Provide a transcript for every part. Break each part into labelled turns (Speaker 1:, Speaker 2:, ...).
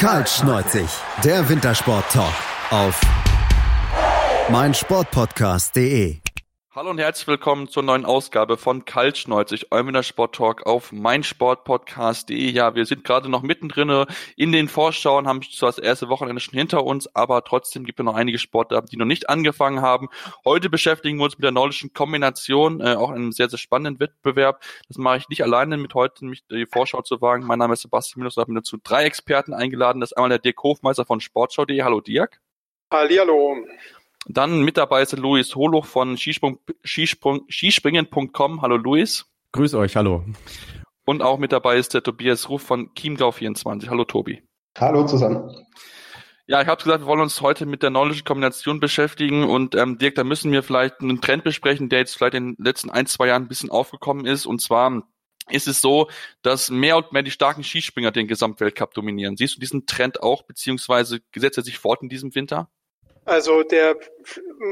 Speaker 1: Kaltschneuzig, der Wintersport-Talk auf meinsportpodcast.de.
Speaker 2: Hallo und herzlich willkommen zur neuen Ausgabe von Kaltschneuzig, Eumener Sport Talk auf meinsportpodcast.de. Ja, wir sind gerade noch mittendrin in den Vorschauen, haben zwar das erste Wochenende schon hinter uns, aber trotzdem gibt es noch einige Sportarten, die noch nicht angefangen haben. Heute beschäftigen wir uns mit der nordischen Kombination, äh, auch einem sehr, sehr spannenden Wettbewerb. Das mache ich nicht alleine mit heute, mich die Vorschau zu wagen. Mein Name ist Sebastian Minus und habe mir dazu drei Experten eingeladen. Das ist einmal der Dirk Hofmeister von Sportschau.de. Hallo Dirk.
Speaker 3: Hallihallo.
Speaker 2: Dann mit dabei ist Luis Holoch von Skisprung, Skisprung, Skispringen.com. Hallo Luis.
Speaker 4: Grüß euch, hallo.
Speaker 2: Und auch mit dabei ist der Tobias Ruf von Chiemgau24. Hallo Tobi.
Speaker 5: Hallo zusammen.
Speaker 2: Ja, ich habe gesagt, wir wollen uns heute mit der nordischen Kombination beschäftigen und ähm, Dirk, da müssen wir vielleicht einen Trend besprechen, der jetzt vielleicht in den letzten ein, zwei Jahren ein bisschen aufgekommen ist. Und zwar ist es so, dass mehr und mehr die starken Skispringer den Gesamtweltcup dominieren. Siehst du diesen Trend auch, beziehungsweise gesetzt er sich fort in diesem Winter?
Speaker 3: Also der,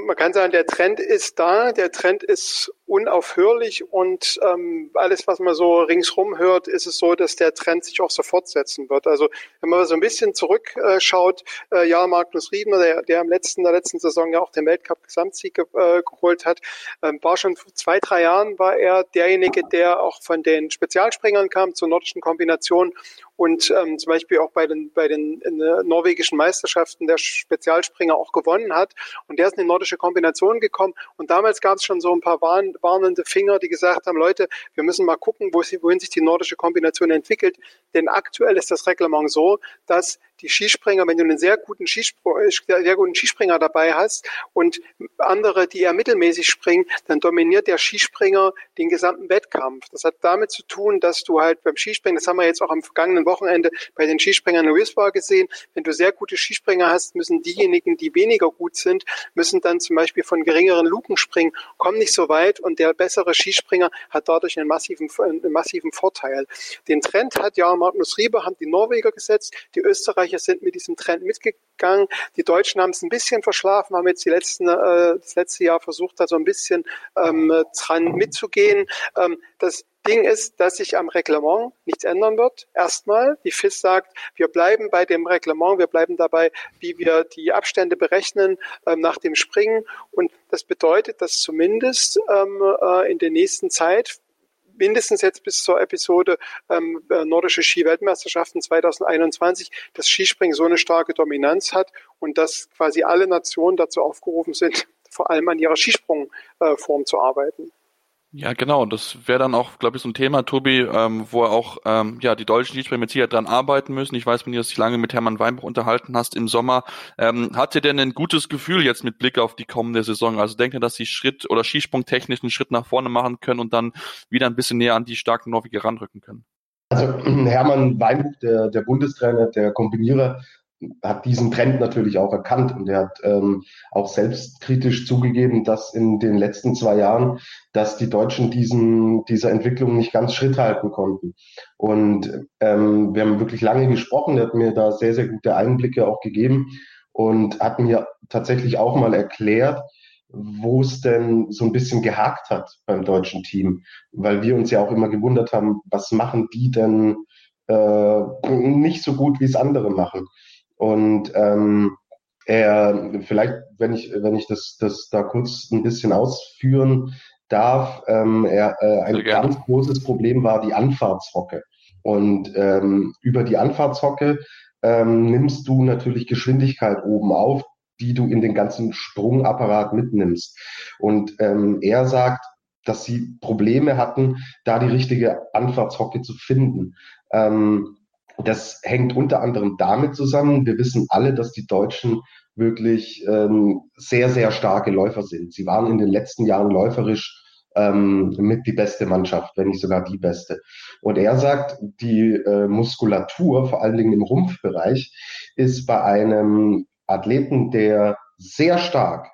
Speaker 3: man kann sagen, der Trend ist da, der Trend ist unaufhörlich und ähm, alles, was man so ringsrum hört, ist es so, dass der Trend sich auch so fortsetzen wird. Also wenn man so ein bisschen zurückschaut, äh, ja, Magnus Riedner, der, der im letzten, der letzten Saison ja auch den Weltcup-Gesamtsieg ge, äh, geholt hat, ähm, war schon vor zwei, drei Jahren war er derjenige, der auch von den Spezialspringern kam zur nordischen Kombination und ähm, zum Beispiel auch bei den, bei den äh, norwegischen Meisterschaften der Spezialspringer auch gewonnen hat. Und der ist in die nordische Kombination gekommen. Und damals gab es schon so ein paar Warn, warnende Finger, die gesagt haben, Leute, wir müssen mal gucken, wo sie, wohin sich die nordische Kombination entwickelt. Denn aktuell ist das Reglement so, dass die Skispringer, wenn du einen sehr guten, Skispringer, äh, sehr guten Skispringer dabei hast und andere, die eher mittelmäßig springen, dann dominiert der Skispringer den gesamten Wettkampf. Das hat damit zu tun, dass du halt beim Skispringen, das haben wir jetzt auch am vergangenen Wochenende bei den Skispringern in Wiswa gesehen, wenn du sehr gute Skispringer hast, müssen diejenigen, die weniger gut sind, müssen dann zum Beispiel von geringeren Luken springen, kommen nicht so weit und der bessere Skispringer hat dadurch einen massiven, einen massiven Vorteil. Den Trend hat ja Magnus Rieber, haben die Norweger gesetzt, die Österreicher Österreicher sind mit diesem Trend mitgegangen. Die Deutschen haben es ein bisschen verschlafen, haben jetzt die letzten, äh, das letzte Jahr versucht, da so ein bisschen ähm, dran mitzugehen. Ähm, das Ding ist, dass sich am Reglement nichts ändern wird. Erstmal, die FIS sagt, wir bleiben bei dem Reglement, wir bleiben dabei, wie wir die Abstände berechnen ähm, nach dem Springen. Und das bedeutet, dass zumindest ähm, äh, in der nächsten Zeit mindestens jetzt bis zur Episode ähm, äh, Nordische Ski-Weltmeisterschaften 2021 das Skispringen so eine starke Dominanz hat und dass quasi alle Nationen dazu aufgerufen sind, vor allem an ihrer Skisprungform äh, zu arbeiten.
Speaker 2: Ja, genau. Das wäre dann auch, glaube ich, so ein Thema, Tobi, ähm, wo auch ähm, ja die deutschen Skispringer mit Sicherheit dran arbeiten müssen. Ich weiß, wenn du dich lange mit Hermann Weinbach unterhalten hast im Sommer, ähm, hat ihr denn ein gutes Gefühl jetzt mit Blick auf die kommende Saison? Also denkt ihr, dass sie Schritt oder Skisprungtechnisch einen Schritt nach vorne machen können und dann wieder ein bisschen näher an die starken Norweger ranrücken können?
Speaker 5: Also Hermann Weinbuch, der, der Bundestrainer, der Kombinierer, hat diesen Trend natürlich auch erkannt und er hat ähm, auch selbstkritisch zugegeben, dass in den letzten zwei Jahren, dass die Deutschen diesen dieser Entwicklung nicht ganz Schritt halten konnten. Und ähm, wir haben wirklich lange gesprochen. Er hat mir da sehr sehr gute Einblicke auch gegeben und hat mir tatsächlich auch mal erklärt, wo es denn so ein bisschen gehakt hat beim deutschen Team, weil wir uns ja auch immer gewundert haben, was machen die denn äh, nicht so gut, wie es andere machen. Und ähm, er, vielleicht, wenn ich, wenn ich das, das da kurz ein bisschen ausführen darf, ähm, er, äh, ein ganz großes Problem war die Anfahrtshocke. Und ähm, über die Anfahrtshocke ähm, nimmst du natürlich Geschwindigkeit oben auf, die du in den ganzen Sprungapparat mitnimmst. Und ähm, er sagt, dass sie Probleme hatten, da die richtige Anfahrtshocke zu finden. Ähm, das hängt unter anderem damit zusammen, wir wissen alle, dass die Deutschen wirklich ähm, sehr, sehr starke Läufer sind. Sie waren in den letzten Jahren läuferisch ähm, mit die beste Mannschaft, wenn nicht sogar die beste. Und er sagt, die äh, Muskulatur, vor allen Dingen im Rumpfbereich, ist bei einem Athleten, der sehr stark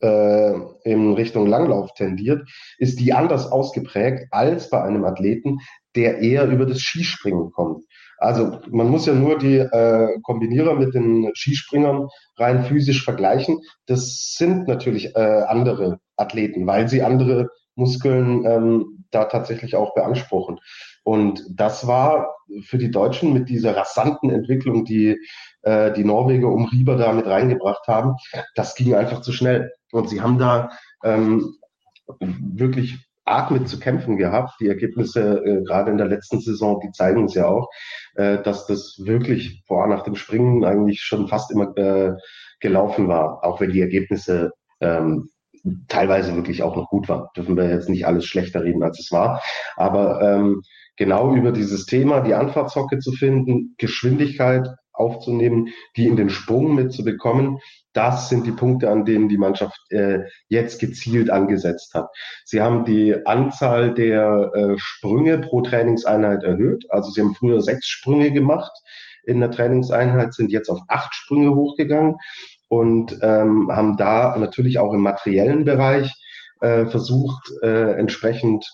Speaker 5: äh, in Richtung Langlauf tendiert, ist die anders ausgeprägt als bei einem Athleten, der eher über das Skispringen kommt. Also man muss ja nur die äh, Kombinierer mit den Skispringern rein physisch vergleichen. Das sind natürlich äh, andere Athleten, weil sie andere Muskeln ähm, da tatsächlich auch beanspruchen. Und das war für die Deutschen mit dieser rasanten Entwicklung, die äh, die Norweger um Rieber da mit reingebracht haben, das ging einfach zu schnell. Und sie haben da ähm, wirklich arg mit zu kämpfen gehabt. Die Ergebnisse äh, gerade in der letzten Saison, die zeigen es ja auch, äh, dass das wirklich vor nach dem Springen eigentlich schon fast immer äh, gelaufen war, auch wenn die Ergebnisse ähm, teilweise wirklich auch noch gut waren. Dürfen wir jetzt nicht alles schlechter reden, als es war. Aber ähm, genau über dieses Thema, die Anfahrtshocke zu finden, Geschwindigkeit aufzunehmen, die in den Sprung mitzubekommen, das sind die Punkte, an denen die Mannschaft äh, jetzt gezielt angesetzt hat. Sie haben die Anzahl der äh, Sprünge pro Trainingseinheit erhöht. Also sie haben früher sechs Sprünge gemacht in der Trainingseinheit, sind jetzt auf acht Sprünge hochgegangen und ähm, haben da natürlich auch im materiellen Bereich äh, versucht, äh, entsprechend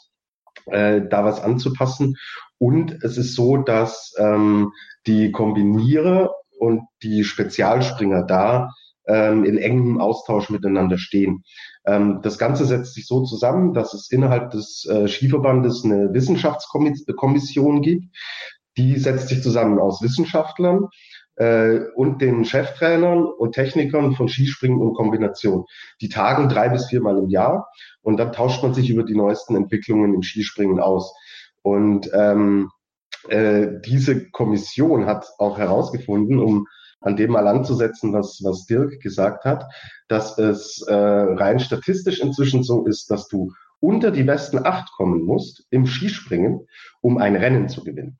Speaker 5: äh, da was anzupassen. Und es ist so, dass ähm, die Kombinierer und die Spezialspringer da ähm, in engem Austausch miteinander stehen. Ähm, das Ganze setzt sich so zusammen, dass es innerhalb des äh, Skiverbandes eine Wissenschaftskommission gibt. Die setzt sich zusammen aus Wissenschaftlern äh, und den Cheftrainern und Technikern von Skispringen und Kombination. Die tagen drei bis viermal im Jahr und dann tauscht man sich über die neuesten Entwicklungen im Skispringen aus. Und ähm, äh, diese Kommission hat auch herausgefunden, um an dem mal anzusetzen, was, was Dirk gesagt hat, dass es äh, rein statistisch inzwischen so ist, dass du unter die besten acht kommen musst im Skispringen, um ein Rennen zu gewinnen.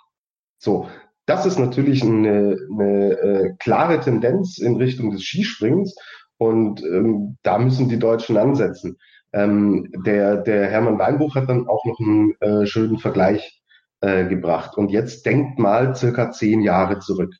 Speaker 5: So, das ist natürlich eine, eine äh, klare Tendenz in Richtung des Skisprings und ähm, da müssen die Deutschen ansetzen. Ähm, der, der Hermann Weinbuch hat dann auch noch einen äh, schönen Vergleich äh, gebracht. Und jetzt denkt mal circa zehn Jahre zurück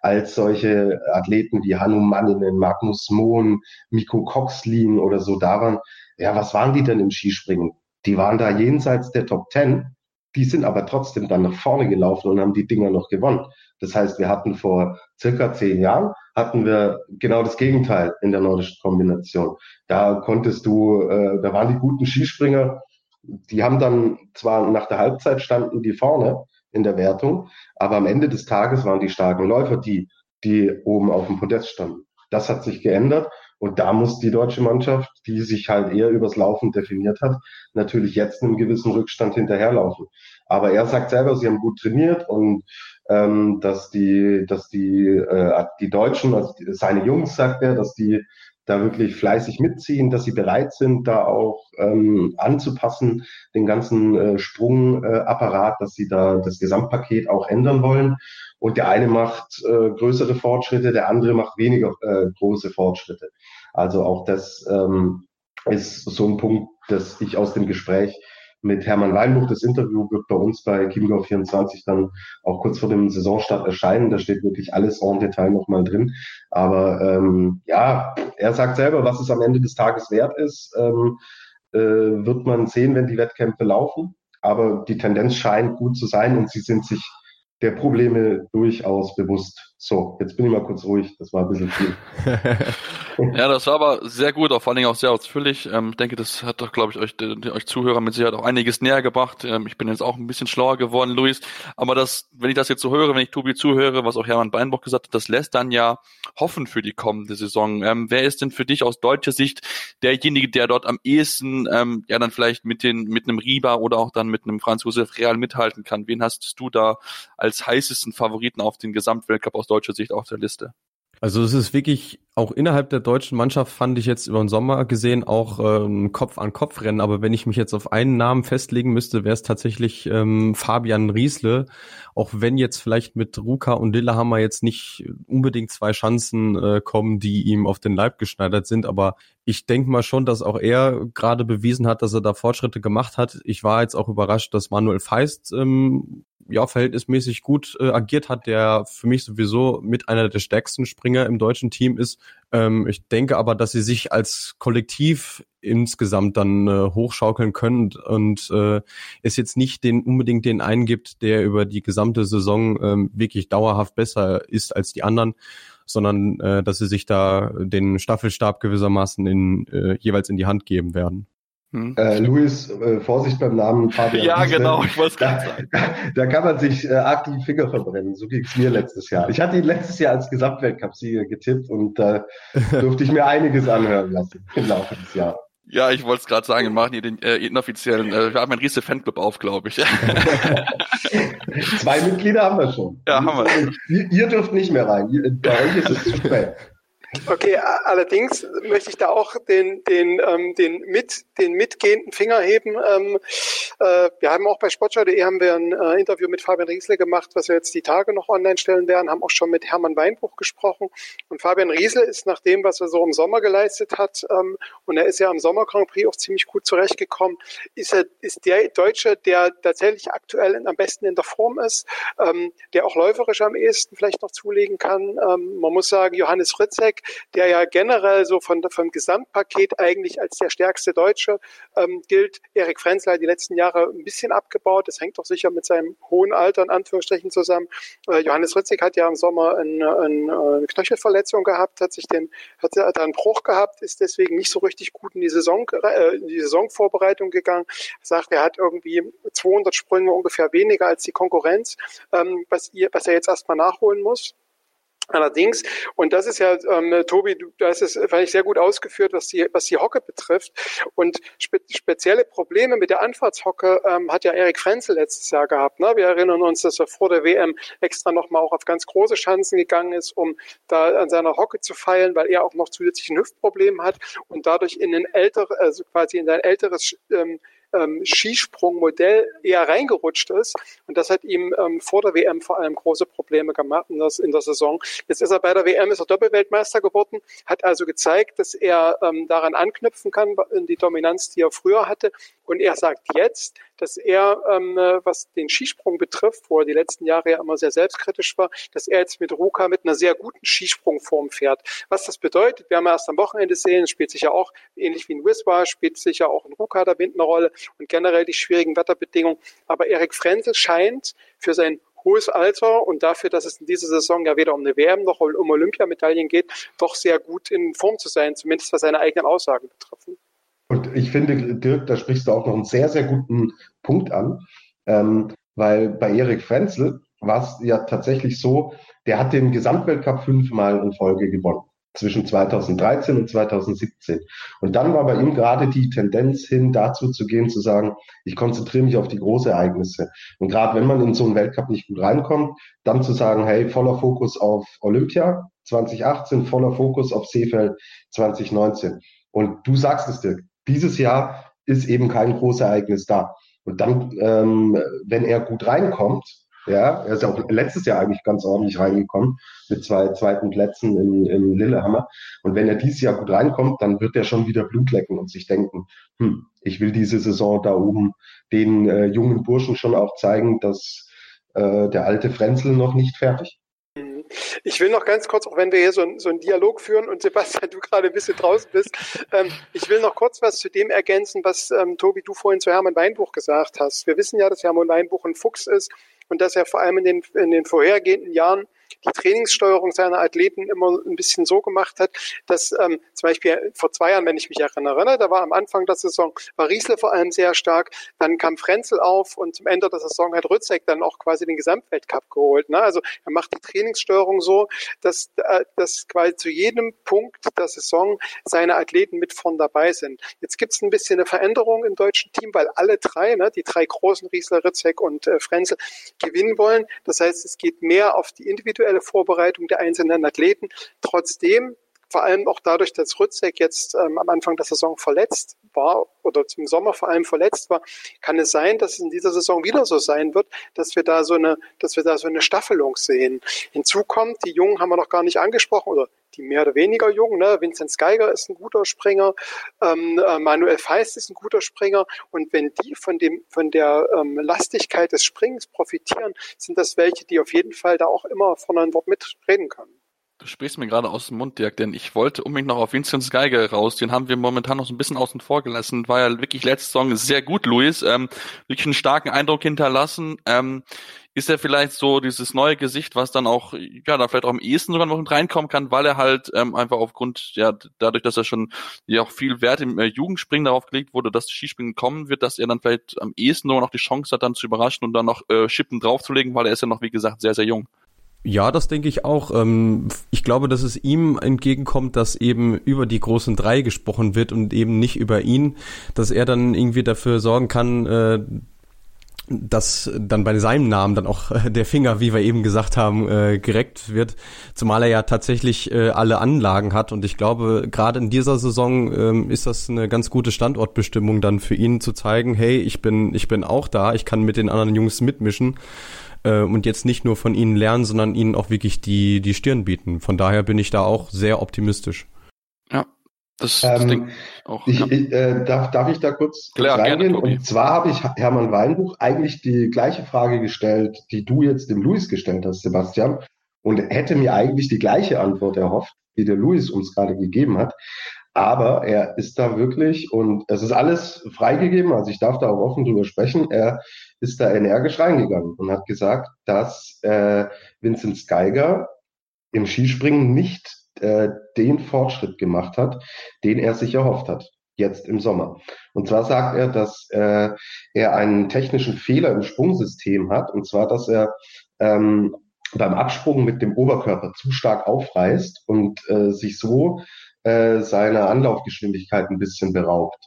Speaker 5: als solche Athleten wie Hannu Manninen, Magnus Mohn, Miko Coxlin oder so da waren. Ja, was waren die denn im Skispringen? Die waren da jenseits der Top Ten. Die sind aber trotzdem dann nach vorne gelaufen und haben die Dinger noch gewonnen. Das heißt, wir hatten vor circa zehn Jahren hatten wir genau das Gegenteil in der nordischen Kombination. Da konntest du, äh, da waren die guten Skispringer, die haben dann zwar nach der Halbzeit standen die vorne, in der Wertung. Aber am Ende des Tages waren die starken Läufer die, die oben auf dem Podest standen. Das hat sich geändert. Und da muss die deutsche Mannschaft, die sich halt eher übers Laufen definiert hat, natürlich jetzt einen gewissen Rückstand hinterherlaufen. Aber er sagt selber, sie haben gut trainiert und ähm, dass die, dass die, äh, die Deutschen, also seine Jungs, sagt er, dass die da wirklich fleißig mitziehen, dass sie bereit sind, da auch ähm, anzupassen, den ganzen äh, Sprungapparat, äh, dass sie da das Gesamtpaket auch ändern wollen. Und der eine macht äh, größere Fortschritte, der andere macht weniger äh, große Fortschritte. Also auch das ähm, ist so ein Punkt, dass ich aus dem Gespräch mit Hermann Weinbuch. Das Interview wird bei uns bei Chiemgau 24 dann auch kurz vor dem Saisonstart erscheinen. Da steht wirklich alles en Detail nochmal drin. Aber ähm, ja, er sagt selber, was es am Ende des Tages wert ist, ähm, äh, wird man sehen, wenn die Wettkämpfe laufen. Aber die Tendenz scheint gut zu sein und sie sind sich der Probleme durchaus bewusst. So, jetzt bin ich mal kurz ruhig. Das war ein bisschen viel.
Speaker 2: ja, das war aber sehr gut, auch vor allen Dingen auch sehr ausführlich. Ähm, ich denke, das hat doch, glaube ich, euch, euch Zuhörer mit Sicherheit auch einiges näher gebracht. Ähm, ich bin jetzt auch ein bisschen schlauer geworden, Luis. Aber das, wenn ich das jetzt so höre, wenn ich Tobi zuhöre, was auch Hermann Beinbock gesagt hat, das lässt dann ja hoffen für die kommende Saison. Ähm, wer ist denn für dich aus deutscher Sicht derjenige, der dort am ehesten ähm, ja dann vielleicht mit den mit einem Riba oder auch dann mit einem Franz Josef Real mithalten kann? Wen hast du da als heißesten Favoriten auf den Gesamtweltcup aus deutscher Sicht auf der Liste?
Speaker 4: Also es ist wirklich auch innerhalb der deutschen Mannschaft fand ich jetzt über den Sommer gesehen auch ähm, Kopf an Kopf rennen. Aber wenn ich mich jetzt auf einen Namen festlegen müsste, wäre es tatsächlich ähm, Fabian Riesle. Auch wenn jetzt vielleicht mit Ruka und Lillehammer jetzt nicht unbedingt zwei Chancen äh, kommen, die ihm auf den Leib geschneidert sind. Aber ich denke mal schon, dass auch er gerade bewiesen hat, dass er da Fortschritte gemacht hat. Ich war jetzt auch überrascht, dass Manuel Feist ähm, ja verhältnismäßig gut äh, agiert hat, der für mich sowieso mit einer der stärksten Springer im deutschen Team ist. Ähm, ich denke aber, dass sie sich als Kollektiv insgesamt dann äh, hochschaukeln können und äh, es jetzt nicht den unbedingt den einen gibt, der über die gesamte Saison ähm, wirklich dauerhaft besser ist als die anderen, sondern äh, dass sie sich da den Staffelstab gewissermaßen in, äh, jeweils in die Hand geben werden.
Speaker 5: Hm. Äh, Luis, äh, Vorsicht beim Namen
Speaker 2: Fabian. ja, Riesle. genau, ich wollte es gerade sagen.
Speaker 5: Da, da, kann man sich äh, arg die Finger verbrennen. So ging es mir letztes Jahr. Ich hatte ihn letztes Jahr als Gesamtweltcup-Sieger getippt und da äh, durfte ich mir einiges anhören lassen im Laufe des Jahres.
Speaker 2: Ja, ich wollte es gerade sagen, wir machen hier den äh, inoffiziellen, äh, wir haben einen riesen Fanclub auf, glaube ich.
Speaker 5: Zwei Mitglieder haben wir schon.
Speaker 2: Ja, haben wir.
Speaker 5: Ihr, ihr dürft nicht mehr rein. Bei euch ist es zu spät.
Speaker 3: Okay, allerdings möchte ich da auch den, den, ähm, den, mit, den mitgehenden Finger heben. Ähm, äh, wir haben auch bei sportschau.de haben wir ein äh, Interview mit Fabian Riesle gemacht, was wir jetzt die Tage noch online stellen werden, haben auch schon mit Hermann Weinbruch gesprochen. Und Fabian Riesle ist nach dem, was er so im Sommer geleistet hat, ähm, und er ist ja am Sommer Grand Prix auch ziemlich gut zurechtgekommen, ist er, ist der Deutsche, der tatsächlich aktuell am besten in der Form ist, ähm, der auch läuferisch am ehesten vielleicht noch zulegen kann. Ähm, man muss sagen, Johannes Ritzek, der ja generell so von, vom Gesamtpaket eigentlich als der stärkste Deutsche gilt. Erik Frenzler die letzten Jahre ein bisschen abgebaut. Das hängt doch sicher mit seinem hohen Alter in Anführungsstrichen zusammen. Äh, Johannes Ritzig hat ja im Sommer eine, eine Knöchelverletzung gehabt, hat sich den, hat, hat einen Bruch gehabt, ist deswegen nicht so richtig gut in die Saison, äh, in die Saisonvorbereitung gegangen. Er sagt, er hat irgendwie 200 Sprünge ungefähr weniger als die Konkurrenz, ähm, was, ihr, was er jetzt erstmal nachholen muss. Allerdings, und das ist ja, ähm, Tobi, du hast es, fand ich sehr gut ausgeführt, was die, was die Hocke betrifft. Und spe spezielle Probleme mit der Anfahrtshocke ähm, hat ja Erik Frenzel letztes Jahr gehabt. Ne? Wir erinnern uns, dass er vor der WM extra nochmal auch auf ganz große Chancen gegangen ist, um da an seiner Hocke zu feilen, weil er auch noch zusätzlich ein Hüftproblem hat und dadurch in ein älteres, also quasi in sein älteres ähm, ähm, Skisprungmodell eher reingerutscht ist. Und das hat ihm ähm, vor der WM vor allem große Probleme gemacht in, das, in der Saison. Jetzt ist er bei der WM, ist er Doppelweltmeister geworden, hat also gezeigt, dass er ähm, daran anknüpfen kann, in die Dominanz, die er früher hatte. Und er sagt jetzt, dass er, ähm, was den Skisprung betrifft, wo er die letzten Jahre ja immer sehr selbstkritisch war, dass er jetzt mit Ruka mit einer sehr guten Skisprungform fährt. Was das bedeutet, wir haben erst am Wochenende sehen, spielt sich ja auch, ähnlich wie in Wiswa, spielt sich ja auch in Ruka da eine Rolle und generell die schwierigen Wetterbedingungen. Aber Erik Frenzel scheint für sein hohes Alter und dafür, dass es in dieser Saison ja weder um eine WM noch um Olympiamedaillen geht, doch sehr gut in Form zu sein, zumindest was seine eigenen Aussagen betreffen.
Speaker 5: Und ich finde, Dirk, da sprichst du auch noch einen sehr, sehr guten Punkt an, ähm, weil bei Erik Frenzel war es ja tatsächlich so, der hat den Gesamtweltcup fünfmal in Folge gewonnen zwischen 2013 und 2017. Und dann war bei ihm gerade die Tendenz hin, dazu zu gehen, zu sagen, ich konzentriere mich auf die Großereignisse. Und gerade wenn man in so einen Weltcup nicht gut reinkommt, dann zu sagen, hey, voller Fokus auf Olympia 2018, voller Fokus auf Seefeld 2019. Und du sagst es, Dirk, dieses Jahr ist eben kein Großereignis da. Und dann, ähm, wenn er gut reinkommt, ja, er ist ja auch letztes Jahr eigentlich ganz ordentlich reingekommen mit zwei zweiten Plätzen in, in Lillehammer. Und wenn er dieses Jahr gut reinkommt, dann wird er schon wieder Blut lecken und sich denken, hm, ich will diese Saison da oben den äh, jungen Burschen schon auch zeigen, dass äh, der alte Frenzel noch nicht fertig
Speaker 3: ich will noch ganz kurz, auch wenn wir hier so, so einen Dialog führen und Sebastian, du gerade ein bisschen draußen bist, ähm, ich will noch kurz was zu dem ergänzen, was ähm, Tobi, du vorhin zu Hermann Weinbuch gesagt hast. Wir wissen ja, dass Hermann Weinbuch ein Fuchs ist und dass er vor allem in den, in den vorhergehenden Jahren die Trainingssteuerung seiner Athleten immer ein bisschen so gemacht hat, dass ähm, zum Beispiel vor zwei Jahren, wenn ich mich erinnere, ne, da war am Anfang der Saison, war Riesle vor allem sehr stark, dann kam Frenzel auf und zum Ende der Saison hat Rützek dann auch quasi den Gesamtweltcup geholt. Ne? Also er macht die Trainingssteuerung so, dass, äh, dass quasi zu jedem Punkt der Saison seine Athleten mit vorn dabei sind. Jetzt gibt es ein bisschen eine Veränderung im deutschen Team, weil alle drei, ne, die drei großen Riesler, Ritzek und äh, Frenzel, gewinnen wollen. Das heißt, es geht mehr auf die individuelle individuelle Vorbereitung der einzelnen Athleten. Trotzdem vor allem auch dadurch, dass Rützek jetzt ähm, am Anfang der Saison verletzt war oder zum Sommer vor allem verletzt war, kann es sein, dass es in dieser Saison wieder so sein wird, dass wir da so eine, dass wir da so eine Staffelung sehen. Hinzu kommt, die Jungen haben wir noch gar nicht angesprochen oder die mehr oder weniger Jungen. Ne? Vincent Geiger ist ein guter Springer, ähm, äh, Manuel Feist ist ein guter Springer. Und wenn die von dem von der ähm, Lastigkeit des Springens profitieren, sind das welche, die auf jeden Fall da auch immer von ein Wort mitreden können.
Speaker 2: Du sprichst mir gerade aus dem Mund, Dirk, denn ich wollte unbedingt noch auf Vincent Geiger raus. Den haben wir momentan noch so ein bisschen außen vor gelassen. War ja wirklich letzte Saison sehr gut, Luis. Ähm, wirklich einen starken Eindruck hinterlassen. Ähm, ist er vielleicht so dieses neue Gesicht, was dann auch, ja, da vielleicht auch am ehesten sogar noch mit reinkommen kann, weil er halt ähm, einfach aufgrund, ja, dadurch, dass er schon ja auch viel Wert im äh, Jugendspringen darauf gelegt wurde, dass Skispringen kommen wird, dass er dann vielleicht am ehesten nur noch die Chance hat, dann zu überraschen und dann noch äh, Schippen draufzulegen, weil er ist ja noch, wie gesagt, sehr, sehr jung.
Speaker 4: Ja, das denke ich auch. Ähm, ich glaube, dass es ihm entgegenkommt, dass eben über die großen drei gesprochen wird und eben nicht über ihn, dass er dann irgendwie dafür sorgen kann, äh, dass dann bei seinem Namen dann auch der Finger, wie wir eben gesagt haben, äh, gereckt wird, zumal er ja tatsächlich äh, alle Anlagen hat. Und ich glaube, gerade in dieser Saison ähm, ist das eine ganz gute Standortbestimmung dann für ihn zu zeigen, hey, ich bin ich bin auch da, ich kann mit den anderen Jungs mitmischen äh, und jetzt nicht nur von ihnen lernen, sondern ihnen auch wirklich die, die Stirn bieten. Von daher bin ich da auch sehr optimistisch.
Speaker 2: Ja, das, das
Speaker 5: ähm, auch, ich, ja. ich, äh, darf, darf ich da kurz, Klar, reingehen? Gerne, und zwar habe ich Hermann Weinbuch eigentlich die gleiche Frage gestellt, die du jetzt dem Luis gestellt hast, Sebastian, und hätte mir eigentlich die gleiche Antwort erhofft, die der Luis uns gerade gegeben hat. Aber er ist da wirklich, und es ist alles freigegeben, also ich darf da auch offen drüber sprechen, er ist da energisch reingegangen und hat gesagt, dass äh, Vincent Geiger im Skispringen nicht äh, den Fortschritt gemacht hat, den er sich erhofft hat, jetzt im Sommer. Und zwar sagt er, dass äh, er einen technischen Fehler im Sprungsystem hat, und zwar, dass er ähm, beim Absprung mit dem Oberkörper zu stark aufreißt und äh, sich so äh, seine Anlaufgeschwindigkeit ein bisschen beraubt.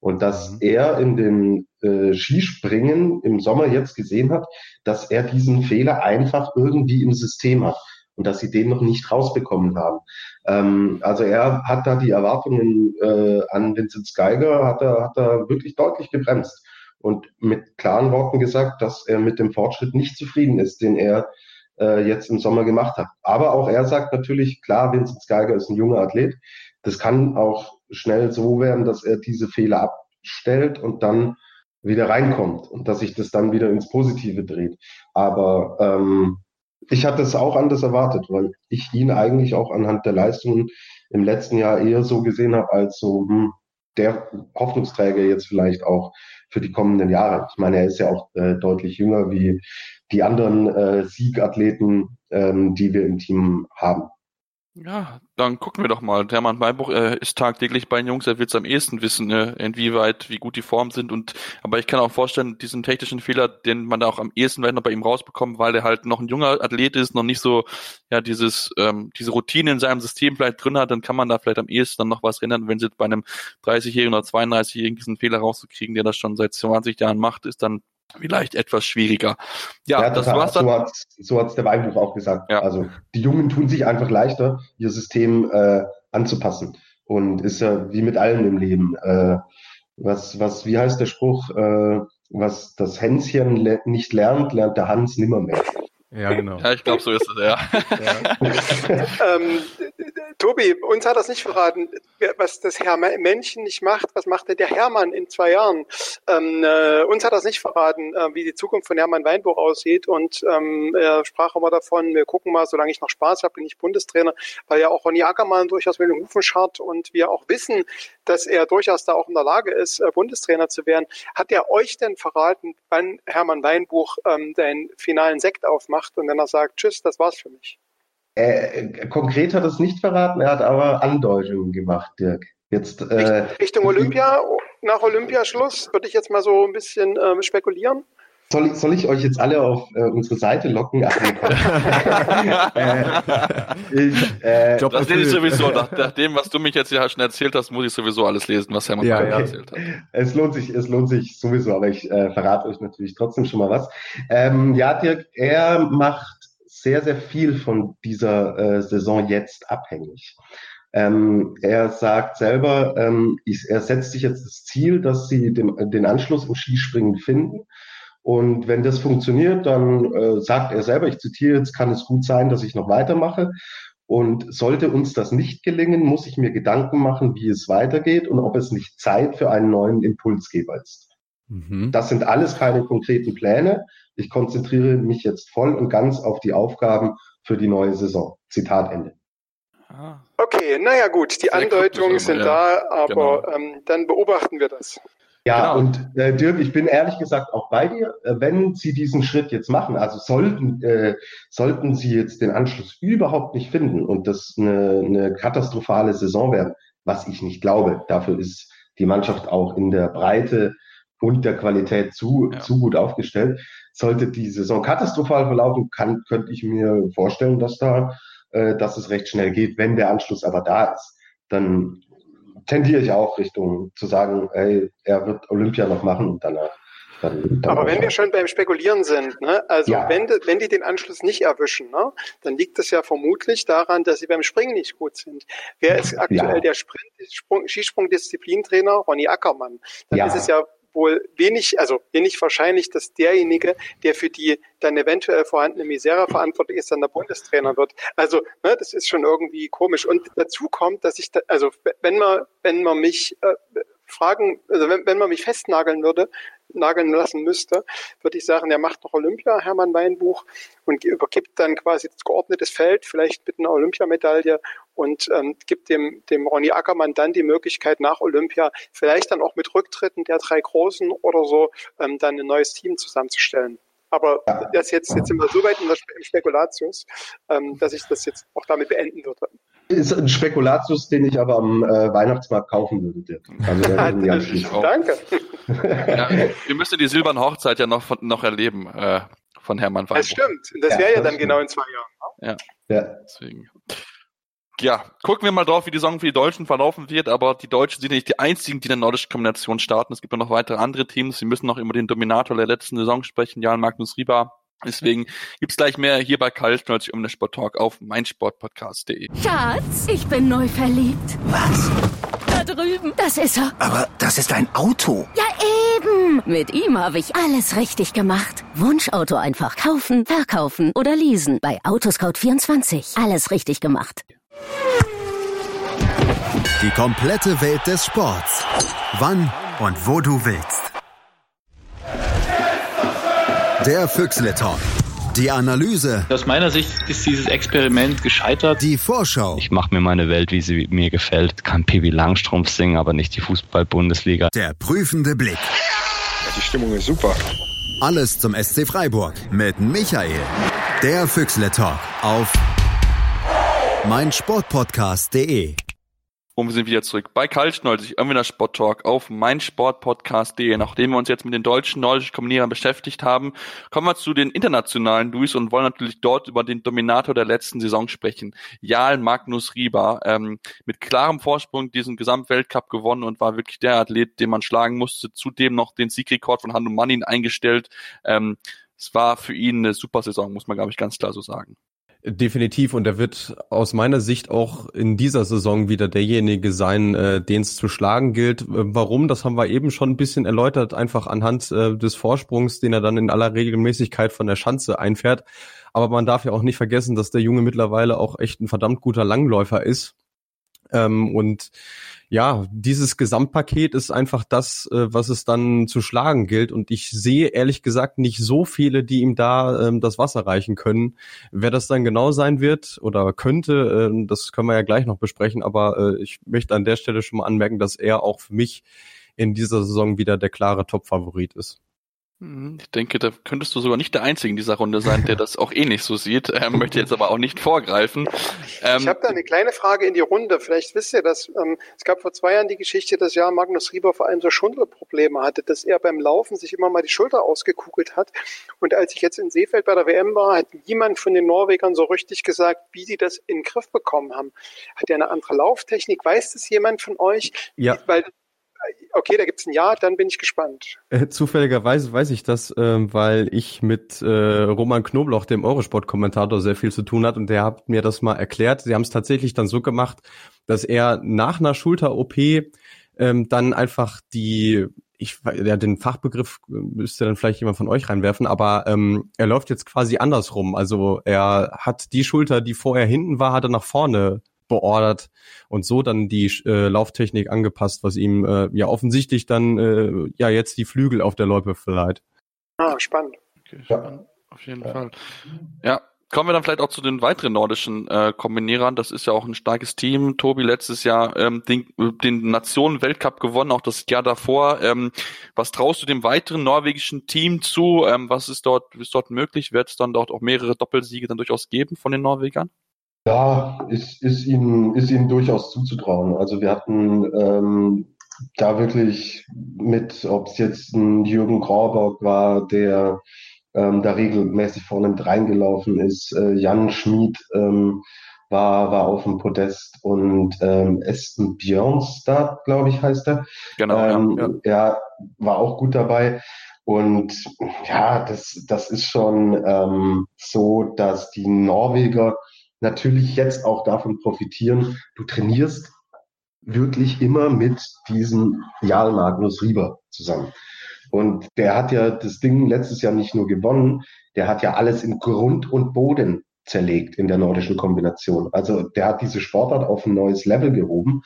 Speaker 5: Und dass mhm. er in den äh, Skispringen im Sommer jetzt gesehen hat, dass er diesen Fehler einfach irgendwie im System hat und dass sie den noch nicht rausbekommen haben. Ähm, also er hat da die Erwartungen äh, an Vincent Geiger, hat er, hat er wirklich deutlich gebremst und mit klaren Worten gesagt, dass er mit dem Fortschritt nicht zufrieden ist, den er äh, jetzt im Sommer gemacht hat. Aber auch er sagt natürlich, klar, Vincent Geiger ist ein junger Athlet, das kann auch schnell so werden, dass er diese Fehler abstellt und dann wieder reinkommt und dass sich das dann wieder ins Positive dreht. Aber ähm, ich hatte es auch anders erwartet, weil ich ihn eigentlich auch anhand der Leistungen im letzten Jahr eher so gesehen habe als so hm, der Hoffnungsträger jetzt vielleicht auch für die kommenden Jahre. Ich meine, er ist ja auch äh, deutlich jünger wie die anderen äh, Siegathleten, ähm, die wir im Team haben.
Speaker 2: Ja, dann gucken wir doch mal. Hermann Weinbuch äh, ist tagtäglich bei den Jungs, er wird es am ehesten wissen, äh, inwieweit, wie gut die Formen sind. Und aber ich kann auch vorstellen, diesen technischen Fehler, den man da auch am ehesten vielleicht noch bei ihm rausbekommt, weil er halt noch ein junger Athlet ist, noch nicht so ja dieses ähm, diese Routine in seinem System vielleicht drin hat, dann kann man da vielleicht am ehesten dann noch was ändern. Wenn sie bei einem 30-Jährigen oder 32-Jährigen diesen Fehler rauszukriegen, der das schon seit 20 Jahren macht, ist dann vielleicht etwas schwieriger.
Speaker 5: Ja, ja das war's dann. So hat so hat's der Weinbuch auch gesagt. Ja. Also die Jungen tun sich einfach leichter, ihr System äh, anzupassen. Und ist ja wie mit allem im Leben. Äh, was, was, wie heißt der Spruch? Äh, was das Hänschen le nicht lernt, lernt der Hans nimmermehr.
Speaker 2: Ja, genau. Ja, ich glaube, so ist es, ja.
Speaker 3: ja. ähm, Tobi, uns hat das nicht verraten, was das Herr Männchen nicht macht. Was macht denn der Hermann in zwei Jahren? Ähm, äh, uns hat das nicht verraten, äh, wie die Zukunft von Hermann Weinbuch aussieht. Und ähm, er sprach immer davon, wir gucken mal, solange ich noch Spaß habe, bin ich Bundestrainer, weil ja auch Ronny Ackermann durchaus mit dem Hufen scharrt und wir auch wissen, dass er durchaus da auch in der Lage ist, äh, Bundestrainer zu werden. Hat er euch denn verraten, wann Hermann Weinbuch ähm, den finalen Sekt aufmacht? macht und dann er sagt, tschüss, das war's für mich.
Speaker 5: Äh, konkret hat er es nicht verraten, er hat aber Andeutungen gemacht, Dirk. Jetzt,
Speaker 3: äh, Richtung Olympia, nach Olympiaschluss, würde ich jetzt mal so ein bisschen ähm, spekulieren.
Speaker 5: Soll ich, soll ich euch jetzt alle auf äh, unsere Seite locken?
Speaker 2: Äh, ich, äh, das lese ich sowieso. Nach, nach, dem, was du mich jetzt hier schon erzählt hast, muss ich sowieso alles lesen, was Hermann ja, okay. erzählt hat.
Speaker 5: Es lohnt sich, es lohnt sich sowieso, aber ich äh, verrate euch natürlich trotzdem schon mal was. Ähm, ja, Dirk, er macht sehr, sehr viel von dieser äh, Saison jetzt abhängig. Ähm, er sagt selber, ähm, ich, er setzt sich jetzt das Ziel, dass sie dem, den Anschluss im Skispringen finden. Und wenn das funktioniert, dann äh, sagt er selber, ich zitiere jetzt, kann es gut sein, dass ich noch weitermache. Und sollte uns das nicht gelingen, muss ich mir Gedanken machen, wie es weitergeht und ob es nicht Zeit für einen neuen Impulsgeber ist. Mhm. Das sind alles keine konkreten Pläne. Ich konzentriere mich jetzt voll und ganz auf die Aufgaben für die neue Saison. Zitat Ende.
Speaker 3: Ah. Okay, naja gut, die Andeutungen sind ja. da, aber genau. ähm, dann beobachten wir das.
Speaker 5: Ja, genau. und äh, Dirk, ich bin ehrlich gesagt auch bei dir, äh, wenn Sie diesen Schritt jetzt machen, also sollten, äh, sollten Sie jetzt den Anschluss überhaupt nicht finden und das eine, eine katastrophale Saison werden, was ich nicht glaube, dafür ist die Mannschaft auch in der Breite und der Qualität zu, ja. zu gut aufgestellt. Sollte die Saison katastrophal verlaufen, kann, könnte ich mir vorstellen, dass da, äh, dass es recht schnell geht. Wenn der Anschluss aber da ist, dann tendiere ich auch Richtung zu sagen, ey, er wird Olympia noch machen und danach.
Speaker 3: Dann, dann Aber wenn wir schon beim Spekulieren sind, ne, also ja. wenn, wenn die den Anschluss nicht erwischen, ne, dann liegt es ja vermutlich daran, dass sie beim Springen nicht gut sind. Wer ist aktuell ja. der Sprint, Sprung, Skisprung-Disziplintrainer? Ronny Ackermann. Dann ja. ist es ja wohl wenig, also wenig wahrscheinlich, dass derjenige, der für die dann eventuell vorhandene Misere verantwortlich ist, dann der Bundestrainer wird. Also ne, das ist schon irgendwie komisch. Und dazu kommt, dass ich, da, also wenn man, wenn man mich äh, fragen, also wenn, wenn man mich festnageln würde, nageln lassen müsste, würde ich sagen, er macht noch Olympia, Hermann Weinbuch, und übergibt dann quasi das geordnetes Feld, vielleicht mit einer Olympiamedaille und ähm, gibt dem, dem Ronny Ackermann dann die Möglichkeit nach Olympia, vielleicht dann auch mit Rücktritten der drei Großen oder so, ähm, dann ein neues Team zusammenzustellen. Aber das jetzt, jetzt sind wir so weit in der Spe Spekulatius, ähm, dass ich das jetzt auch damit beenden würde.
Speaker 5: Ist ein Spekulatius, den ich aber am äh, Weihnachtsmarkt kaufen würde. Also
Speaker 3: Danke.
Speaker 2: ja, wir müssen die silberne Hochzeit ja noch, von, noch erleben äh, von Hermann
Speaker 3: Weinbuch. Das stimmt. Das wäre ja, ja dann stimmt. genau in zwei Jahren.
Speaker 2: Ne? Ja. ja. Deswegen ja, gucken wir mal drauf, wie die Saison für die Deutschen verlaufen wird, aber die Deutschen sind nicht die einzigen, die in der nordischen Kombination starten. Es gibt ja noch weitere andere Teams. Sie müssen noch über den Dominator der letzten Saison sprechen, Jan Magnus Rieber. Deswegen gibt's gleich mehr hier bei Kalt um den Sport Talk auf meinsportpodcast.de.
Speaker 6: Schatz, ich bin neu verliebt.
Speaker 7: Was?
Speaker 6: Da drüben. Das ist er.
Speaker 7: Aber das ist ein Auto.
Speaker 6: Ja, eben. Mit ihm habe ich alles richtig gemacht. Wunschauto einfach kaufen, verkaufen oder leasen. Bei Autoscout24. Alles richtig gemacht.
Speaker 1: Die komplette Welt des Sports. Wann und wo du willst. Der Füchsle Talk. Die Analyse.
Speaker 8: Aus meiner Sicht ist dieses Experiment gescheitert.
Speaker 1: Die Vorschau.
Speaker 9: Ich mache mir meine Welt, wie sie mir gefällt. Kann Pippi Langstrumpf singen, aber nicht die Fußball-Bundesliga.
Speaker 1: Der prüfende Blick.
Speaker 10: Ja, die Stimmung ist super.
Speaker 1: Alles zum SC Freiburg mit Michael. Der Füchsle Talk auf meinsportpodcast.de.
Speaker 2: Und wir sind wieder zurück bei Kaltschneuzig, irgendwie Sport Talk auf meinsportpodcast.de. Nachdem wir uns jetzt mit den deutschen nordischen Kombinierern beschäftigt haben, kommen wir zu den internationalen Duis und wollen natürlich dort über den Dominator der letzten Saison sprechen. Jarl Magnus Rieber, ähm, mit klarem Vorsprung diesen Gesamtweltcup gewonnen und war wirklich der Athlet, den man schlagen musste. Zudem noch den Siegrekord von Hanno Mannin eingestellt. Ähm, es war für ihn eine super Saison, muss man, glaube ich, ganz klar so sagen.
Speaker 4: Definitiv und er wird aus meiner Sicht auch in dieser Saison wieder derjenige sein, äh, den es zu schlagen gilt. Äh, warum? Das haben wir eben schon ein bisschen erläutert, einfach anhand äh, des Vorsprungs, den er dann in aller Regelmäßigkeit von der Schanze einfährt. Aber man darf ja auch nicht vergessen, dass der Junge mittlerweile auch echt ein verdammt guter Langläufer ist. Ähm, und ja, dieses Gesamtpaket ist einfach das, äh, was es dann zu schlagen gilt. Und ich sehe ehrlich gesagt nicht so viele, die ihm da ähm, das Wasser reichen können. Wer das dann genau sein wird oder könnte, äh, das können wir ja gleich noch besprechen. Aber äh, ich möchte an der Stelle schon mal anmerken, dass er auch für mich in dieser Saison wieder der klare Top-Favorit ist.
Speaker 2: Mhm. Ich denke, da könntest du sogar nicht der Einzige in dieser Runde sein, der das auch eh nicht so sieht. Ähm, möchte jetzt aber auch nicht vorgreifen.
Speaker 3: Ähm, ich habe da eine kleine Frage in die Runde. Vielleicht wisst ihr das. Ähm, es gab vor zwei Jahren die Geschichte, dass ja Magnus Rieber vor allem so Schundelprobleme hatte, dass er beim Laufen sich immer mal die Schulter ausgekugelt hat. Und als ich jetzt in Seefeld bei der WM war, hat niemand von den Norwegern so richtig gesagt, wie sie das in den Griff bekommen haben. Hat er eine andere Lauftechnik? Weiß das jemand von euch?
Speaker 4: Ja.
Speaker 3: Weil okay, da gibt's ein Ja, dann bin ich gespannt.
Speaker 4: Äh, zufälligerweise weiß ich das, äh, weil ich mit äh, Roman Knobloch, dem Eurosport-Kommentator, sehr viel zu tun hat und der hat mir das mal erklärt. Sie haben es tatsächlich dann so gemacht, dass er nach einer Schulter-OP ähm, dann einfach die ich ja, den Fachbegriff müsste dann vielleicht jemand von euch reinwerfen, aber ähm, er läuft jetzt quasi andersrum. Also er hat die Schulter, die vorher hinten war, hat er nach vorne beordert und so dann die äh, Lauftechnik angepasst, was ihm äh, ja offensichtlich dann äh, ja jetzt die Flügel auf der Loipe verleiht.
Speaker 3: Ah, spannend.
Speaker 2: Okay, spannend. Ja. Auf jeden ja. Fall. Ja, Kommen wir dann vielleicht auch zu den weiteren nordischen äh, Kombinierern. Das ist ja auch ein starkes Team. Tobi letztes Jahr ähm, den, den Nationen-Weltcup gewonnen, auch das Jahr davor. Ähm, was traust du dem weiteren norwegischen Team zu? Ähm, was ist dort, ist dort möglich? Wird es dann dort auch mehrere Doppelsiege dann durchaus geben von den Norwegern?
Speaker 5: Ja, ist, ist, ihnen, ist ihnen durchaus zuzutrauen. Also wir hatten ähm, da wirklich mit, ob es jetzt ein Jürgen Graubock war, der ähm, da regelmäßig vorne mit reingelaufen ist. Äh, Jan Schmid ähm, war, war auf dem Podest und ähm, Esten Björnstad, glaube ich, heißt er.
Speaker 2: Genau.
Speaker 5: Ähm, ja, ja. ja, war auch gut dabei. Und ja, das, das ist schon ähm, so, dass die Norweger natürlich jetzt auch davon profitieren. Du trainierst wirklich immer mit diesem Jarl Magnus Rieber zusammen. Und der hat ja das Ding letztes Jahr nicht nur gewonnen, der hat ja alles in Grund und Boden zerlegt in der nordischen Kombination. Also der hat diese Sportart auf ein neues Level gehoben.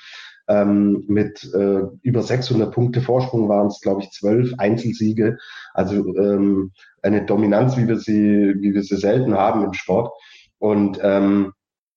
Speaker 5: Ähm, mit äh, über 600 Punkte Vorsprung waren es, glaube ich, zwölf Einzelsiege. Also ähm, eine Dominanz, wie wir sie, wie wir sie selten haben im Sport. Und ähm,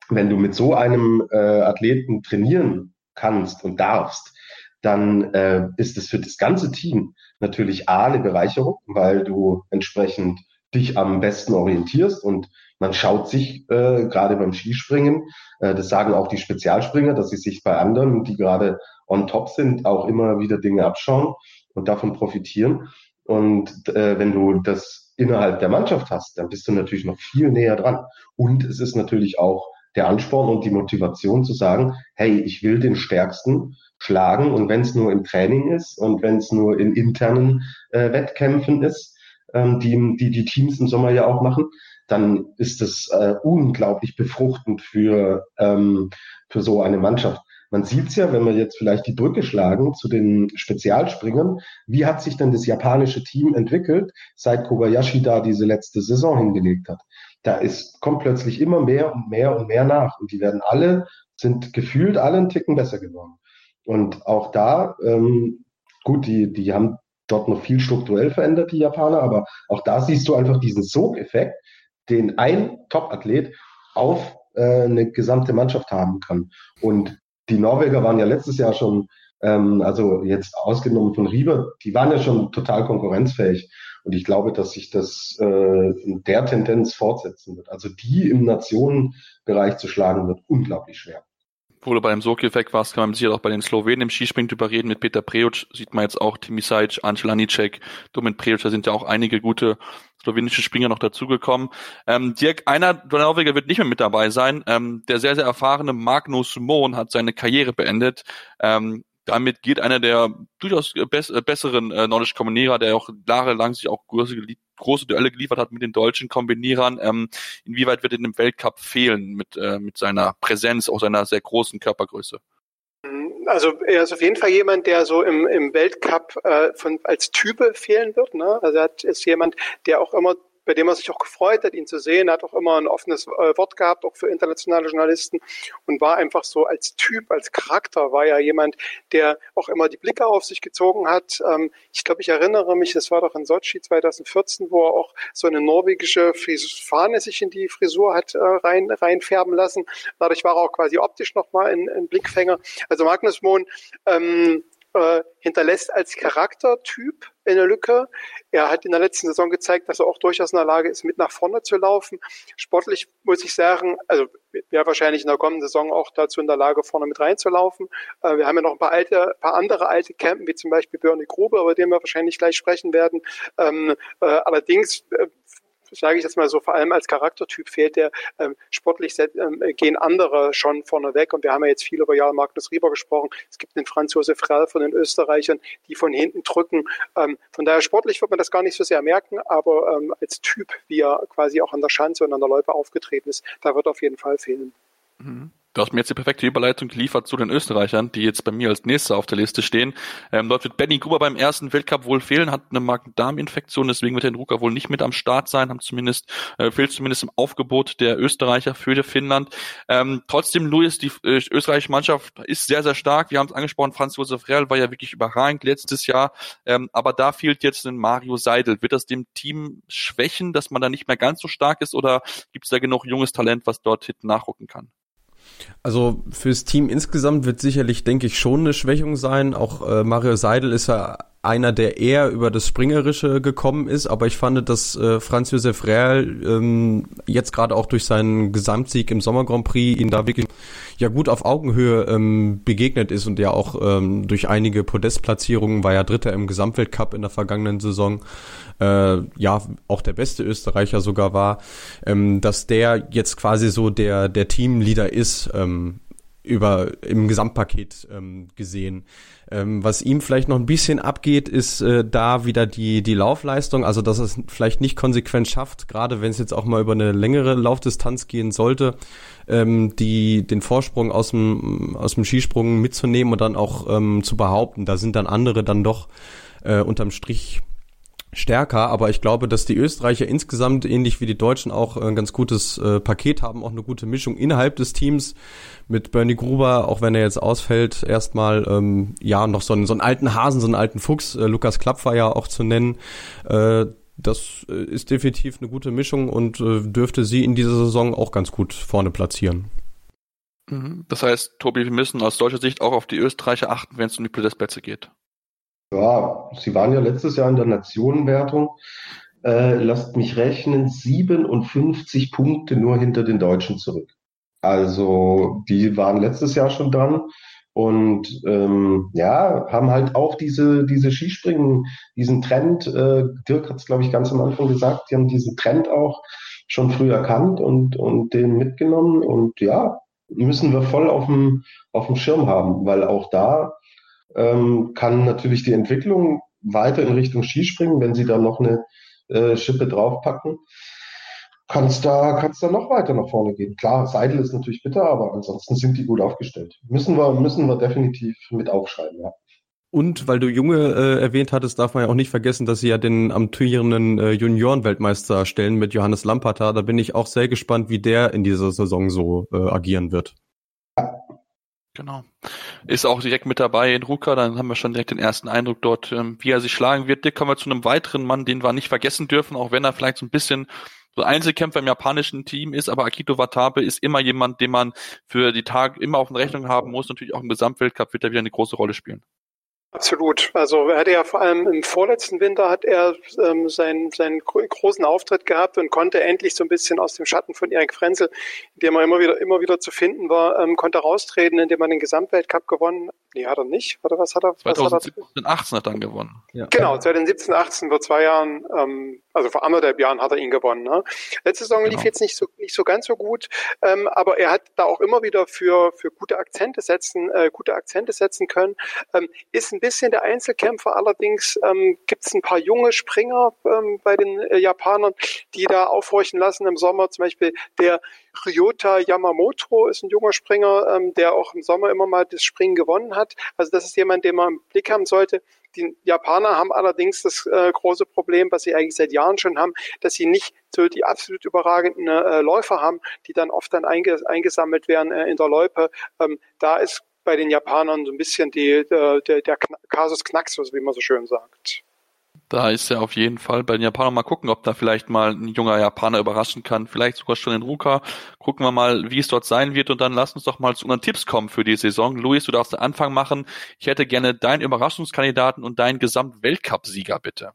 Speaker 5: wenn du mit so einem äh, Athleten trainieren kannst und darfst, dann äh, ist es für das ganze Team natürlich A, eine Bereicherung, weil du entsprechend dich am besten orientierst und man schaut sich äh, gerade beim Skispringen, äh, das sagen auch die Spezialspringer, dass sie sich bei anderen, die gerade on top sind, auch immer wieder Dinge abschauen und davon profitieren. Und äh, wenn du das innerhalb der Mannschaft hast, dann bist du natürlich noch viel näher dran. Und es ist natürlich auch der Ansporn und die Motivation zu sagen, hey, ich will den Stärksten schlagen und wenn es nur im Training ist und wenn es nur in internen äh, Wettkämpfen ist, ähm, die, die die Teams im Sommer ja auch machen, dann ist es äh, unglaublich befruchtend für, ähm, für so eine Mannschaft. Man sieht es ja, wenn wir jetzt vielleicht die Brücke schlagen zu den Spezialspringern, wie hat sich denn das japanische Team entwickelt, seit Kobayashi da diese letzte Saison hingelegt hat? Da ist, kommt plötzlich immer mehr und mehr und mehr nach und die werden alle, sind gefühlt alle einen Ticken besser geworden. Und auch da, ähm, gut, die, die haben dort noch viel strukturell verändert, die Japaner, aber auch da siehst du einfach diesen Sog-Effekt, den ein Top-Athlet auf äh, eine gesamte Mannschaft haben kann. Und die Norweger waren ja letztes Jahr schon, ähm, also jetzt ausgenommen von Rieber, die waren ja schon total konkurrenzfähig. Und ich glaube, dass sich das äh, in der Tendenz fortsetzen wird. Also die im Nationenbereich zu schlagen, wird unglaublich schwer
Speaker 2: wo du bei dem Sokil-Effekt warst, kann man sicher auch bei den Slowenen im Skispringen drüber reden. Mit Peter Preoc sieht man jetzt auch Timi Sajic, Angel Anicek, Domin Preoc, da sind ja auch einige gute slowenische Springer noch dazugekommen. Ähm, Dirk, einer der Norweger wird nicht mehr mit dabei sein. Ähm, der sehr, sehr erfahrene Magnus Mohn hat seine Karriere beendet. Ähm, damit geht einer der durchaus bess besseren äh, nordischen Kombinierer, der auch jahrelang sich auch große, große Duelle geliefert hat mit den deutschen Kombinierern. Ähm, inwieweit wird er im Weltcup fehlen mit, äh, mit seiner Präsenz, auch seiner sehr großen Körpergröße?
Speaker 3: Also er ist auf jeden Fall jemand, der so im, im Weltcup äh, von, als Type fehlen wird. Ne? Also er ist jemand, der auch immer bei dem er sich auch gefreut hat, ihn zu sehen. Er hat auch immer ein offenes äh, Wort gehabt, auch für internationale Journalisten und war einfach so als Typ, als Charakter, war ja jemand, der auch immer die Blicke auf sich gezogen hat. Ähm, ich glaube, ich erinnere mich, das war doch in Sochi 2014, wo er auch so eine norwegische Fahne sich in die Frisur hat äh, rein, reinfärben lassen. Dadurch war er auch quasi optisch nochmal ein, ein Blickfänger. Also Magnus Mohn, ähm, äh, hinterlässt als Charaktertyp eine Lücke. Er hat in der letzten Saison gezeigt, dass er auch durchaus in der Lage ist, mit nach vorne zu laufen. Sportlich muss ich sagen, also wäre wahrscheinlich in der kommenden Saison auch dazu in der Lage, vorne mit reinzulaufen. Äh, wir haben ja noch ein paar alte, paar andere alte Campen, wie zum Beispiel Björn Grube, über den wir wahrscheinlich gleich sprechen werden. Ähm, äh, allerdings sage ich jetzt mal so, vor allem als Charaktertyp fehlt der. Ähm, sportlich ähm, gehen andere schon vorne weg und wir haben ja jetzt viel über Jarl Magnus Rieber gesprochen. Es gibt den Franz Josef Rell von den Österreichern, die von hinten drücken. Ähm, von daher sportlich wird man das gar nicht so sehr merken, aber ähm, als Typ, wie er quasi auch an der Schanze und an der Loipe aufgetreten ist, da wird auf jeden Fall fehlen.
Speaker 2: Mhm. Du hast mir jetzt die perfekte Überleitung geliefert zu den Österreichern, die jetzt bei mir als nächster auf der Liste stehen. Ähm, dort wird Benny Gruber beim ersten Weltcup wohl fehlen, hat eine Magen-Darm-Infektion, deswegen wird der Drucker wohl nicht mit am Start sein, haben zumindest, äh, fehlt zumindest im Aufgebot der Österreicher für Finnland. Ähm, trotzdem, Luis, die äh, österreichische Mannschaft ist sehr, sehr stark. Wir haben es angesprochen, Franz Josef Real war ja wirklich überragend letztes Jahr, ähm, aber da fehlt jetzt ein Mario Seidel. Wird das dem Team schwächen, dass man da nicht mehr ganz so stark ist oder gibt es da genug junges Talent, was dort hinten nachrücken kann?
Speaker 4: Also fürs Team insgesamt wird sicherlich, denke ich, schon eine Schwächung sein. Auch äh, Mario Seidel ist ja einer, der eher über das Springerische gekommen ist, aber ich fand, dass äh, Franz Josef Real ähm, jetzt gerade auch durch seinen Gesamtsieg im Sommer Grand Prix ihn da wirklich ja gut auf Augenhöhe ähm, begegnet ist und ja auch ähm, durch einige Podestplatzierungen war ja Dritter im Gesamtweltcup in der vergangenen Saison äh, ja auch der beste Österreicher sogar war, ähm, dass der jetzt quasi so der der Teamleader ist ähm, über im Gesamtpaket ähm, gesehen. Ähm, was ihm vielleicht noch ein bisschen abgeht, ist äh, da wieder die die Laufleistung, also dass es vielleicht nicht konsequent schafft, gerade wenn es jetzt auch mal über eine längere Laufdistanz gehen sollte, ähm, die den Vorsprung aus dem aus dem Skisprung mitzunehmen und dann auch ähm, zu behaupten. Da sind dann andere dann doch äh, unterm Strich stärker, aber ich glaube, dass die Österreicher insgesamt ähnlich wie die Deutschen auch ein ganz gutes äh, Paket haben, auch eine gute Mischung innerhalb des Teams mit Bernie Gruber, auch wenn er jetzt ausfällt, erstmal ähm, ja noch so einen, so einen alten Hasen, so einen alten Fuchs, äh, Lukas Klapp war ja auch zu nennen. Äh, das äh, ist definitiv eine gute Mischung und äh, dürfte sie in dieser Saison auch ganz gut vorne platzieren.
Speaker 2: Mhm. Das heißt, Tobi, wir müssen aus deutscher Sicht auch auf die Österreicher achten, wenn es um die Podestplätze geht.
Speaker 5: Ja, sie waren ja letztes Jahr in der Nationenwertung. Äh, lasst mich rechnen, 57 Punkte nur hinter den Deutschen zurück. Also die waren letztes Jahr schon dran und ähm, ja, haben halt auch diese, diese Skispringen, diesen Trend, äh, Dirk hat es, glaube ich, ganz am Anfang gesagt, die haben diesen Trend auch schon früh erkannt und, und den mitgenommen und ja, müssen wir voll auf dem, auf dem Schirm haben, weil auch da ähm, kann natürlich die Entwicklung weiter in Richtung Skispringen, wenn sie da noch eine äh, Schippe draufpacken, kann es da, kann's da noch weiter nach vorne gehen. Klar, Seidel ist natürlich bitter, aber ansonsten sind die gut aufgestellt. Müssen wir, müssen wir definitiv mit aufschreiben, ja.
Speaker 4: Und weil du Junge äh, erwähnt hattest, darf man ja auch nicht vergessen, dass sie ja den amtierenden äh, Junioren-Weltmeister stellen mit Johannes Lampata. Da bin ich auch sehr gespannt, wie der in dieser Saison so äh, agieren wird.
Speaker 2: Ja, Genau. Ist auch direkt mit dabei in Ruka, dann haben wir schon direkt den ersten Eindruck dort, ähm, wie er sich schlagen wird. Dick kommen wir zu einem weiteren Mann, den wir nicht vergessen dürfen, auch wenn er vielleicht so ein bisschen so Einzelkämpfer im japanischen Team ist, aber Akito Watabe ist immer jemand, den man für die Tage immer auf der Rechnung haben muss. Natürlich auch im Gesamtweltcup wird er wieder eine große Rolle spielen.
Speaker 3: Absolut. Also er hatte ja vor allem im vorletzten Winter hat er ähm, seinen, seinen großen Auftritt gehabt und konnte endlich so ein bisschen aus dem Schatten von Erik Frenzel, in dem er immer wieder immer wieder zu finden war, ähm, konnte raustreten, indem er den Gesamtweltcup gewonnen. Nee, hat er nicht. Oder was hat er?
Speaker 2: 2017, 18 hat er dann gewonnen.
Speaker 3: Ja. Genau, 2017, 18 vor zwei Jahren, ähm, also vor anderthalb Jahren hat er ihn gewonnen. Ne? Letzte Saison genau. lief jetzt nicht so nicht so ganz so gut, ähm, aber er hat da auch immer wieder für für gute Akzente setzen, äh, gute Akzente setzen können. Ähm, ist ein bisschen der Einzelkämpfer. Allerdings ähm, gibt es ein paar junge Springer ähm, bei den äh, Japanern, die da aufhorchen lassen im Sommer. Zum Beispiel der Ryota Yamamoto ist ein junger Springer, ähm, der auch im Sommer immer mal das Springen gewonnen hat. Also das ist jemand, den man im Blick haben sollte. Die Japaner haben allerdings das äh, große Problem, was sie eigentlich seit Jahren schon haben, dass sie nicht so die absolut überragenden äh, Läufer haben, die dann oft dann einge eingesammelt werden äh, in der Loipe. Ähm, da ist bei den Japanern so ein bisschen die, der, der Kasus Knaxus, wie man so schön sagt.
Speaker 2: Da ist er auf jeden Fall bei den Japanern mal gucken, ob da vielleicht mal ein junger Japaner überraschen kann. Vielleicht sogar schon in Ruka. Gucken wir mal, wie es dort sein wird und dann lass uns doch mal zu unseren Tipps kommen für die Saison. Luis, du darfst den Anfang machen. Ich hätte gerne deinen Überraschungskandidaten und deinen Gesamtweltcup-Sieger bitte.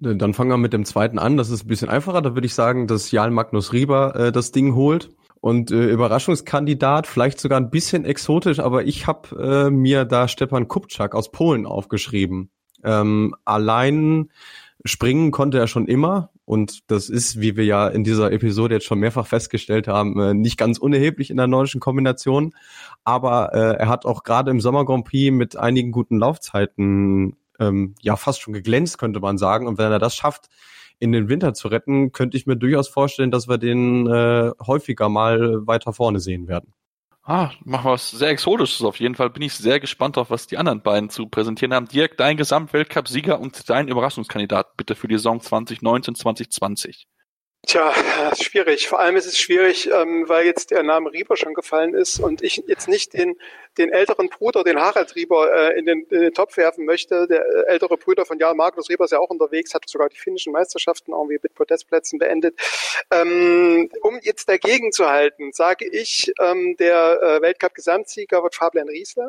Speaker 4: Dann fangen wir mit dem zweiten an. Das ist ein bisschen einfacher. Da würde ich sagen, dass Jan Magnus Rieber äh, das Ding holt. Und äh, Überraschungskandidat, vielleicht sogar ein bisschen exotisch, aber ich habe äh, mir da Stepan Kupczak aus Polen aufgeschrieben. Ähm, allein springen konnte er schon immer und das ist, wie wir ja in dieser Episode jetzt schon mehrfach festgestellt haben, äh, nicht ganz unerheblich in der nordischen Kombination. Aber äh, er hat auch gerade im Sommer Grand Prix mit einigen guten Laufzeiten ähm, ja fast schon geglänzt, könnte man sagen. Und wenn er das schafft, in den Winter zu retten, könnte ich mir durchaus vorstellen, dass wir den äh, häufiger mal weiter vorne sehen werden.
Speaker 2: Ah, machen wir was sehr Exotisches auf jeden Fall. Bin ich sehr gespannt auf, was die anderen beiden zu präsentieren haben. Dirk, dein Gesamtweltcup-Sieger und dein Überraschungskandidat bitte für die Saison 2019, 2020.
Speaker 3: Tja, schwierig. Vor allem ist es schwierig, ähm, weil jetzt der Name Rieber schon gefallen ist und ich jetzt nicht den, den älteren Bruder, den Harald Rieber, äh, in, den, in den Topf werfen möchte. Der äh, ältere Bruder von Jan Magnus Rieber ist ja auch unterwegs, hat sogar die finnischen Meisterschaften irgendwie mit Podestplätzen beendet. Ähm, um jetzt dagegen zu halten, sage ich, ähm, der äh, Weltcup-Gesamtsieger wird Fabian Riesler.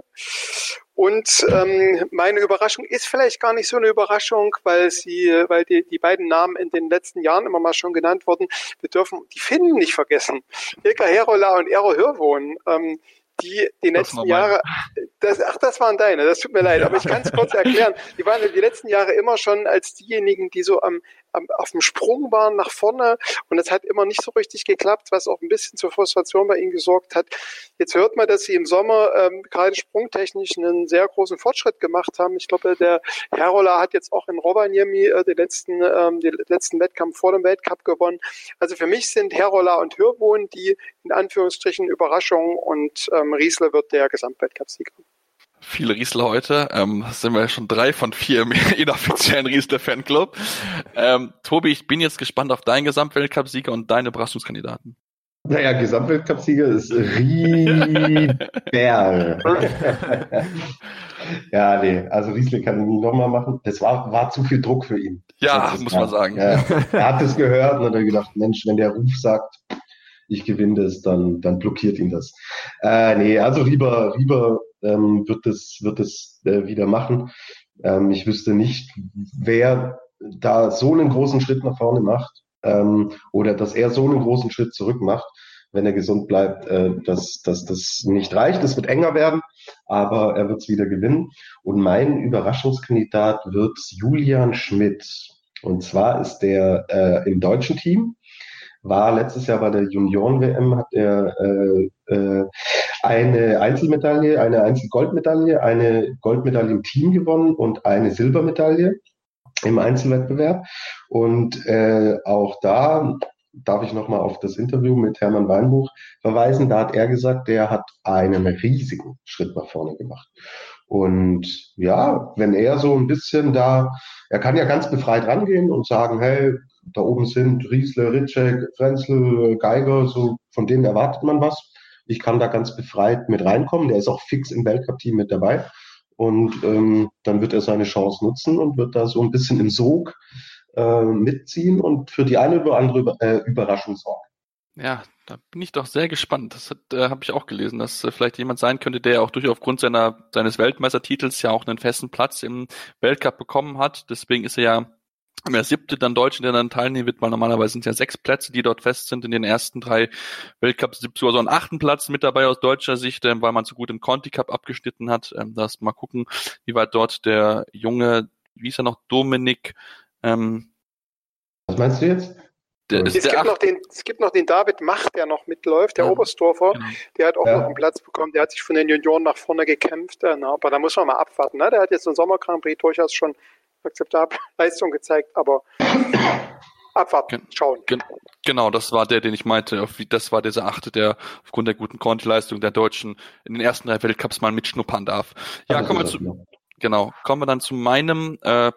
Speaker 3: Und ähm, meine Überraschung ist vielleicht gar nicht so eine Überraschung, weil sie, weil die, die beiden Namen in den letzten Jahren immer mal schon genannt wurden. Wir dürfen die Finnen nicht vergessen. Ilka Herola und Eero Hörwohn. Ähm, die die letzten Jahre, das, ach, das waren deine, das tut mir leid, aber ich kann es kurz erklären. Die waren die letzten Jahre immer schon als diejenigen, die so am, auf dem Sprung waren nach vorne und es hat immer nicht so richtig geklappt, was auch ein bisschen zur Frustration bei ihnen gesorgt hat. Jetzt hört man, dass sie im Sommer ähm, gerade sprungtechnisch einen sehr großen Fortschritt gemacht haben. Ich glaube, der Herola hat jetzt auch in Rovaniemi äh, den letzten, ähm, den letzten Wettkampf vor dem Weltcup gewonnen. Also für mich sind Herola und Hürwohn die in Anführungsstrichen Überraschungen und ähm, Riesler wird der Gesamtweltcupsieger.
Speaker 2: Viele Riesler heute. Ähm, sind wir schon drei von vier im inoffiziellen Riesler-Fanclub. Ähm, Tobi, ich bin jetzt gespannt auf deinen Gesamtweltcup-Sieger und deine Überraschungskandidaten.
Speaker 5: Naja, Gesamtweltcup-Sieger ist Rieber. ja, nee, also Riesle kann ich nie nochmal machen. Das war, war zu viel Druck für ihn.
Speaker 2: Ja, muss man sagen.
Speaker 5: Ja, er hat es gehört und hat gedacht, Mensch, wenn der Ruf sagt, ich gewinne das, dann, dann blockiert ihn das. Äh, nee, also Rieber, Rieber ähm, wird es wird es äh, wieder machen. Ähm, ich wüsste nicht, wer da so einen großen Schritt nach vorne macht ähm, oder dass er so einen großen Schritt zurück macht, wenn er gesund bleibt, äh, dass, dass das nicht reicht. Es wird enger werden, aber er wird es wieder gewinnen. Und mein Überraschungskandidat wird Julian Schmidt. Und zwar ist der äh, im deutschen Team war letztes Jahr bei der Junioren-WM, hat er äh, äh, eine Einzelmedaille, eine Einzelgoldmedaille, eine Goldmedaille im Team gewonnen und eine Silbermedaille im Einzelwettbewerb. Und äh, auch da darf ich nochmal auf das Interview mit Hermann Weinbuch verweisen. Da hat er gesagt, der hat einen riesigen Schritt nach vorne gemacht. Und ja, wenn er so ein bisschen da, er kann ja ganz befreit rangehen und sagen, hey, da oben sind Riesle, Ritschek, Frenzel, Geiger, so von denen erwartet man was. Ich kann da ganz befreit mit reinkommen. Der ist auch fix im Weltcup-Team mit dabei. Und ähm, dann wird er seine Chance nutzen und wird da so ein bisschen im Sog äh, mitziehen und für die eine oder andere äh, Überraschung sorgen.
Speaker 2: Ja, da bin ich doch sehr gespannt. Das äh, habe ich auch gelesen, dass äh, vielleicht jemand sein könnte, der auch durch aufgrund seiner seines Weltmeistertitels ja auch einen festen Platz im Weltcup bekommen hat. Deswegen ist er ja der siebte dann Deutschen, der dann teilnehmen wird, weil normalerweise sind es ja sechs Plätze, die dort fest sind in den ersten drei Weltcups. Gibt sogar so einen achten Platz mit dabei aus deutscher Sicht, ähm, weil man so gut im Conti Cup abgeschnitten hat. Ähm, das mal gucken, wie weit dort der junge, wie ist er noch, Dominik, ähm,
Speaker 5: Was meinst du jetzt?
Speaker 3: Der, es, gibt noch den, es gibt noch den David Macht, der noch mitläuft, der ja, Oberstdorfer. Genau. Der hat auch ja. noch einen Platz bekommen. Der hat sich von den Junioren nach vorne gekämpft. Äh, na, aber da muss man mal abwarten. Ne? Der hat jetzt im Sommer Grand Prix durchaus schon akzeptable Leistung gezeigt, aber abwarten, schauen.
Speaker 2: Genau, das war der, den ich meinte. Das war dieser Achte, der aufgrund der guten Conti-Leistung der Deutschen in den ersten drei Weltcups mal mitschnuppern darf. Ja, kommen wir zu, genau, kommen wir dann zu meinem äh,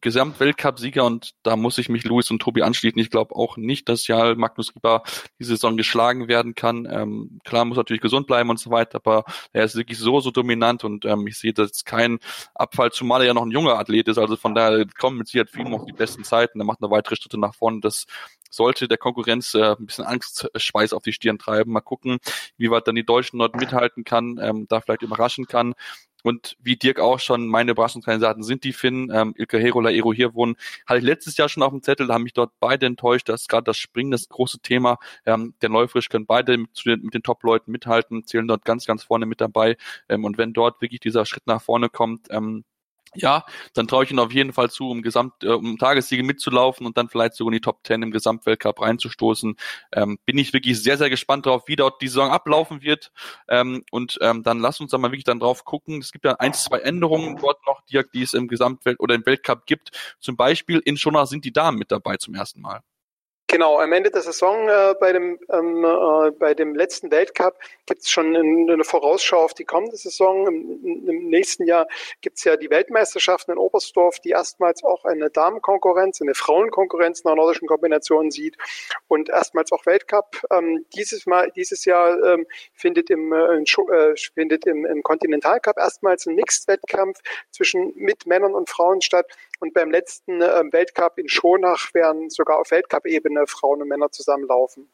Speaker 2: Gesamtweltcup-Sieger und da muss ich mich Luis und Tobi anschließen. Ich glaube auch nicht, dass ja Magnus Rieber die Saison geschlagen werden kann. Ähm, klar muss natürlich gesund bleiben und so weiter, aber er ist wirklich so, so dominant und ähm, ich sehe das kein Abfall, zumal er ja noch ein junger Athlet ist. Also von daher kommen mit Sicherheit viel noch die besten Zeiten. Er macht eine weitere Schritte nach vorne. Das sollte der Konkurrenz äh, ein bisschen Angstschweiß auf die Stirn treiben. Mal gucken, wie weit dann die Deutschen dort mithalten kann, ähm, da vielleicht überraschen kann. Und wie Dirk auch schon, meine Überraschungskandidaten sind die Finnen, ähm, Ilke Herola, Ero Hirwon, hatte ich letztes Jahr schon auf dem Zettel, da haben mich dort beide enttäuscht, das ist gerade das Springen das große Thema, ähm, der Neufrisch können beide mit, mit den Top-Leuten mithalten, zählen dort ganz, ganz vorne mit dabei. Ähm, und wenn dort wirklich dieser Schritt nach vorne kommt, ähm, ja, dann traue ich ihn auf jeden Fall zu, um Gesamt, äh, um Tagessiege mitzulaufen und dann vielleicht sogar in die Top Ten im Gesamtweltcup reinzustoßen. Ähm, bin ich wirklich sehr, sehr gespannt drauf, wie dort die Saison ablaufen wird. Ähm, und ähm, dann lass uns da mal wirklich dann drauf gucken. Es gibt ja ein, zwei Änderungen dort noch, die, die es im Gesamtwelt oder im Weltcup gibt. Zum Beispiel in Schonach sind die Damen mit dabei zum ersten Mal.
Speaker 3: Genau, am Ende der Saison äh, bei, dem, ähm, äh, bei dem letzten Weltcup gibt es schon eine, eine Vorausschau auf die kommende Saison. Im, im nächsten Jahr gibt es ja die Weltmeisterschaften in Oberstdorf, die erstmals auch eine Damenkonkurrenz, eine Frauenkonkurrenz nach nordischen Kombinationen sieht und erstmals auch Weltcup. Ähm, dieses Mal, dieses Jahr ähm, findet im, äh, äh, findet im, im Kontinentalcup erstmals ein Mixed-Wettkampf zwischen mit Männern und Frauen statt. Und beim letzten äh, Weltcup in Schonach werden sogar auf Weltcup-Ebene Frauen und Männer zusammenlaufen.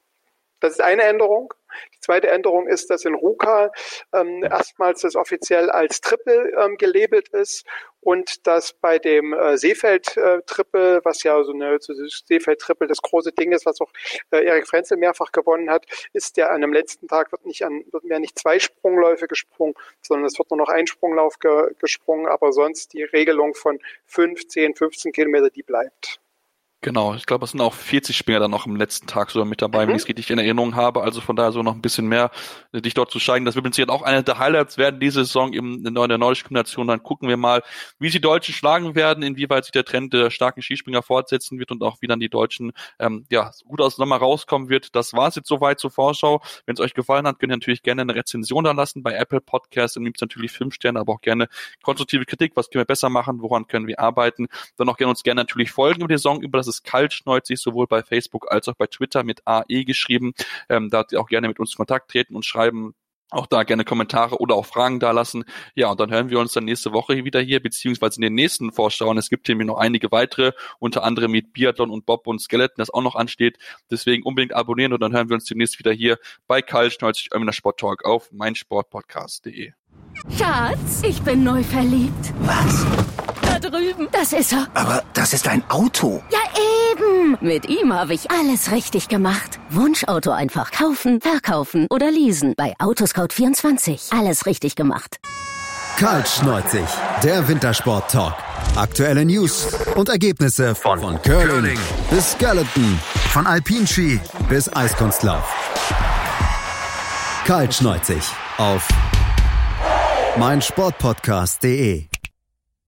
Speaker 3: Das ist eine Änderung. Die zweite Änderung ist, dass in Ruka ähm, erstmals das offiziell als Triple ähm, gelabelt ist und dass bei dem äh, Seefeld-Triple, äh, was ja so eine so Seefeld-Triple das große Ding ist, was auch äh, Erik Frenzel mehrfach gewonnen hat, ist der an dem letzten Tag wird nicht an wird mehr nicht zwei Sprungläufe gesprungen, sondern es wird nur noch ein Sprunglauf ge gesprungen, aber sonst die Regelung von 5, 10, 15 Kilometer, die bleibt.
Speaker 2: Genau, ich glaube, es sind auch 40 Springer dann noch im letzten Tag so mit dabei, mhm. wenn ich es richtig in Erinnerung habe. Also von daher so noch ein bisschen mehr, äh, dich dort zu zeigen. Das wird mit Sicherheit auch eine der Highlights werden diese Saison in der nordischen Kombination. Dann gucken wir mal, wie sie Deutschen schlagen werden, inwieweit sich der Trend der starken Skispringer fortsetzen wird und auch wie dann die Deutschen ähm, ja gut aus Sommer rauskommen wird. Das war es jetzt soweit zur Vorschau. Wenn es euch gefallen hat, könnt ihr natürlich gerne eine Rezension da lassen bei Apple Podcasts. Dann gibt es natürlich fünf Sterne, aber auch gerne konstruktive Kritik. Was können wir besser machen? Woran können wir arbeiten? Dann auch gerne uns gerne natürlich folgen über die Saison über. Das ist Kaltschneuzig, sowohl bei Facebook als auch bei Twitter mit AE geschrieben. Ähm, da auch gerne mit uns in Kontakt treten und schreiben, auch da gerne Kommentare oder auch Fragen da lassen. Ja, und dann hören wir uns dann nächste Woche wieder hier, beziehungsweise in den nächsten Vorschauen. Es gibt hier noch einige weitere, unter anderem mit Biathlon und Bob und Skeleton, das auch noch ansteht. Deswegen unbedingt abonnieren und dann hören wir uns demnächst wieder hier bei Karl Schnolzig Ömmener Sport Talk auf meinsportpodcast.de.
Speaker 6: Schatz, ich bin neu verliebt.
Speaker 7: Was?
Speaker 6: Drüben. Das ist er.
Speaker 7: Aber das ist ein Auto.
Speaker 6: Ja, eben. Mit ihm habe ich alles richtig gemacht. Wunschauto einfach kaufen, verkaufen oder leasen. Bei Autoscout24. Alles richtig gemacht.
Speaker 1: Kaltschneuzig, der Wintersport-Talk. Aktuelle News und Ergebnisse von, von Curling, Curling bis Skeleton, von Alpinski bis Eiskunstlauf. Kaltschneuzig auf meinsportpodcast.de.